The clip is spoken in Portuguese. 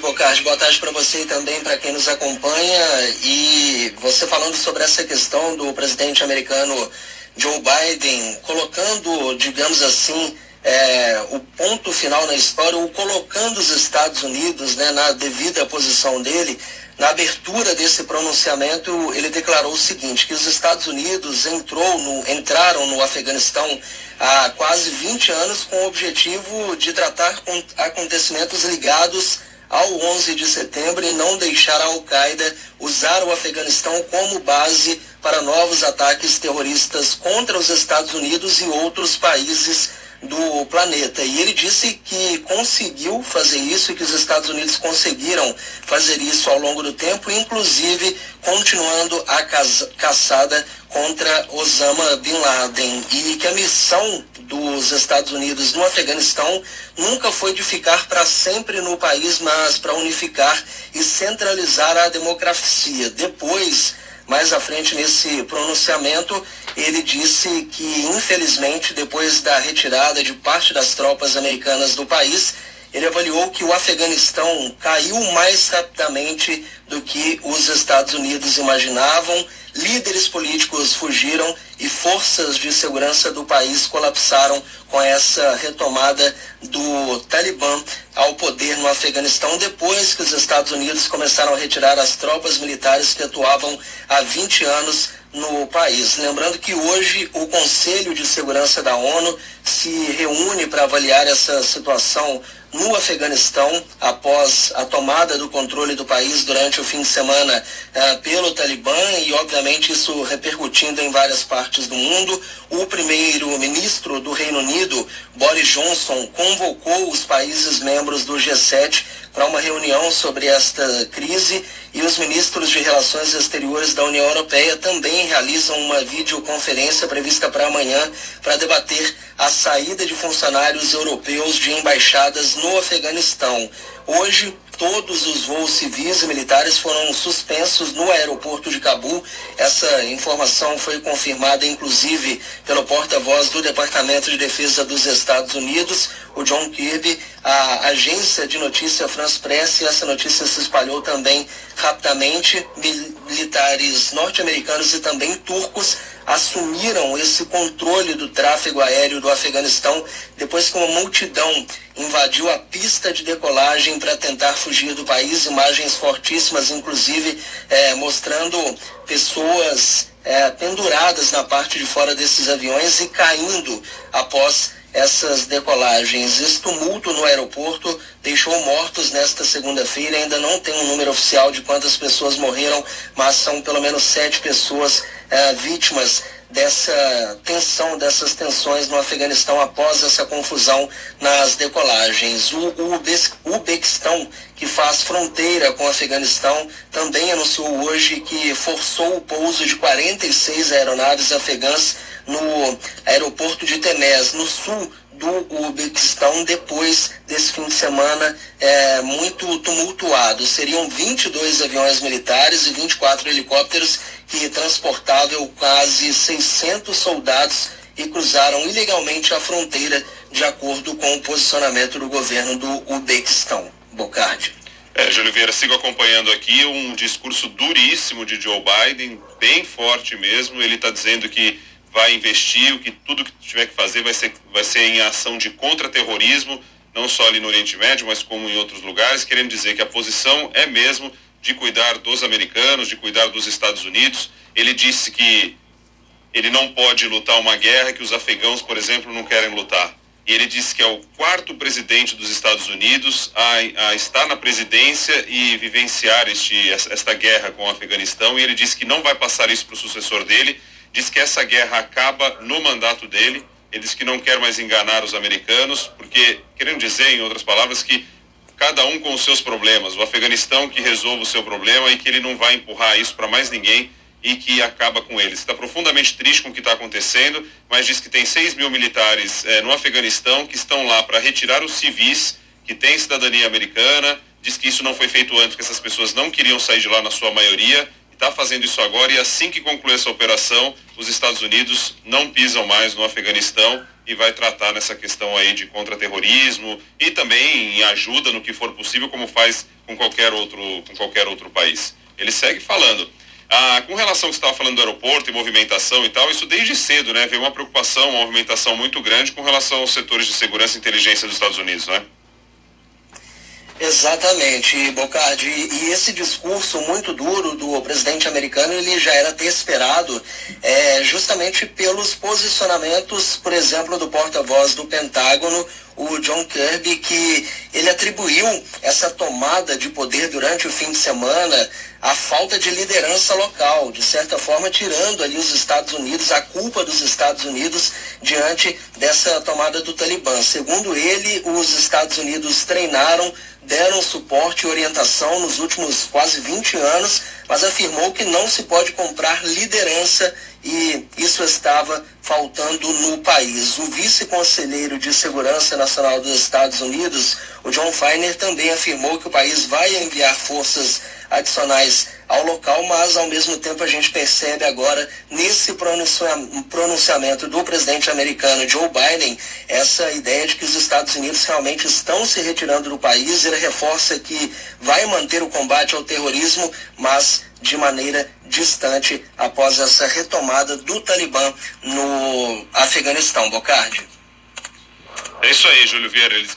Bocardi, boa tarde para você e também para quem nos acompanha. E você falando sobre essa questão do presidente americano Joe Biden colocando, digamos assim, é, o ponto final na história, ou colocando os Estados Unidos né, na devida posição dele, na abertura desse pronunciamento, ele declarou o seguinte, que os Estados Unidos entrou no, entraram no Afeganistão há quase 20 anos com o objetivo de tratar acontecimentos ligados ao 11 de setembro e não deixar a Al-Qaeda usar o Afeganistão como base para novos ataques terroristas contra os Estados Unidos e outros países do planeta. E ele disse que conseguiu fazer isso e que os Estados Unidos conseguiram fazer isso ao longo do tempo, inclusive continuando a caçada contra Osama Bin Laden. E que a missão dos Estados Unidos no Afeganistão nunca foi de ficar para sempre no país, mas para unificar e centralizar a democracia. Depois mais à frente nesse pronunciamento, ele disse que, infelizmente, depois da retirada de parte das tropas americanas do país, ele avaliou que o Afeganistão caiu mais rapidamente do que os Estados Unidos imaginavam. Líderes políticos fugiram e forças de segurança do país colapsaram com essa retomada do Talibã ao poder no Afeganistão depois que os Estados Unidos começaram a retirar as tropas militares que atuavam há 20 anos no país. Lembrando que hoje o Conselho de Segurança da ONU se reúne para avaliar essa situação no Afeganistão após a tomada do controle do país durante o fim de semana eh, pelo Talibã e, obviamente, isso repercutindo em várias partes do mundo. O primeiro-ministro do Reino Unido, Boris Johnson, convocou os países membros do G7 para uma reunião sobre esta crise e os ministros de Relações Exteriores da União Europeia também realizam uma videoconferência prevista para amanhã para debater a saída de funcionários europeus de embaixadas no Afeganistão. Hoje, todos os voos civis e militares foram suspensos no aeroporto de Cabul. Essa informação foi confirmada, inclusive, pelo porta-voz do Departamento de Defesa dos Estados Unidos, o John Kirby. A agência de notícia France Press, e essa notícia se espalhou também rapidamente. Militares norte-americanos e também turcos assumiram esse controle do tráfego aéreo do Afeganistão depois que uma multidão invadiu a pista de decolagem para tentar fugir do país. Imagens fortíssimas, inclusive é, mostrando pessoas é, penduradas na parte de fora desses aviões e caindo após essas decolagens. Esse tumulto no aeroporto deixou mortos nesta segunda-feira. Ainda não tem um número oficial de quantas pessoas morreram, mas são pelo menos sete pessoas uh, vítimas dessa tensão, dessas tensões no Afeganistão após essa confusão nas decolagens. O, o Uzbequistão, que faz fronteira com o Afeganistão, também anunciou hoje que forçou o pouso de 46 aeronaves afegãs no aeroporto de Temés, no sul do Uzbequistão, depois desse fim de semana é, muito tumultuado. Seriam 22 aviões militares e 24 helicópteros que transportavam quase 600 soldados e cruzaram ilegalmente a fronteira, de acordo com o posicionamento do governo do Uzbequistão. Bocardi. É, Júlio Vieira, sigo acompanhando aqui um discurso duríssimo de Joe Biden, bem forte mesmo. Ele está dizendo que vai investir, o que tudo que tiver que fazer vai ser, vai ser em ação de contra-terrorismo, não só ali no Oriente Médio, mas como em outros lugares, querendo dizer que a posição é mesmo de cuidar dos americanos, de cuidar dos Estados Unidos. Ele disse que ele não pode lutar uma guerra que os afegãos, por exemplo, não querem lutar. E ele disse que é o quarto presidente dos Estados Unidos a, a estar na presidência e vivenciar este, esta guerra com o Afeganistão. E ele disse que não vai passar isso para o sucessor dele diz que essa guerra acaba no mandato dele. Ele diz que não quer mais enganar os americanos, porque, querendo dizer, em outras palavras, que cada um com os seus problemas, o Afeganistão que resolve o seu problema e que ele não vai empurrar isso para mais ninguém e que acaba com eles. Está profundamente triste com o que está acontecendo, mas diz que tem 6 mil militares é, no Afeganistão que estão lá para retirar os civis que têm cidadania americana. Diz que isso não foi feito antes, que essas pessoas não queriam sair de lá na sua maioria está fazendo isso agora e assim que concluir essa operação, os Estados Unidos não pisam mais no Afeganistão e vai tratar nessa questão aí de contra-terrorismo e também em ajuda no que for possível, como faz com qualquer outro, com qualquer outro país. Ele segue falando. Ah, com relação ao que você estava falando do aeroporto e movimentação e tal, isso desde cedo, né? Veio uma preocupação, uma movimentação muito grande com relação aos setores de segurança e inteligência dos Estados Unidos, né? Exatamente, Bocardi. E esse discurso muito duro do presidente americano, ele já era ter esperado é, justamente pelos posicionamentos, por exemplo, do porta-voz do Pentágono, o John Kirby, que ele atribuiu essa tomada de poder durante o fim de semana à falta de liderança local, de certa forma tirando ali os Estados Unidos, a culpa dos Estados Unidos diante dessa tomada do Talibã. Segundo ele, os Estados Unidos treinaram deram suporte e orientação nos últimos quase 20 anos, mas afirmou que não se pode comprar liderança e isso estava faltando no país. O vice-conselheiro de Segurança Nacional dos Estados Unidos, o John Feiner, também afirmou que o país vai enviar forças adicionais ao local, mas ao mesmo tempo a gente percebe agora nesse pronunciamento do presidente americano Joe Biden essa ideia de que os Estados Unidos realmente estão se retirando do país. Ele reforça que vai manter o combate ao terrorismo, mas de maneira distante após essa retomada do Talibã no Afeganistão. Bocardi. É isso aí, Júlio Vieira.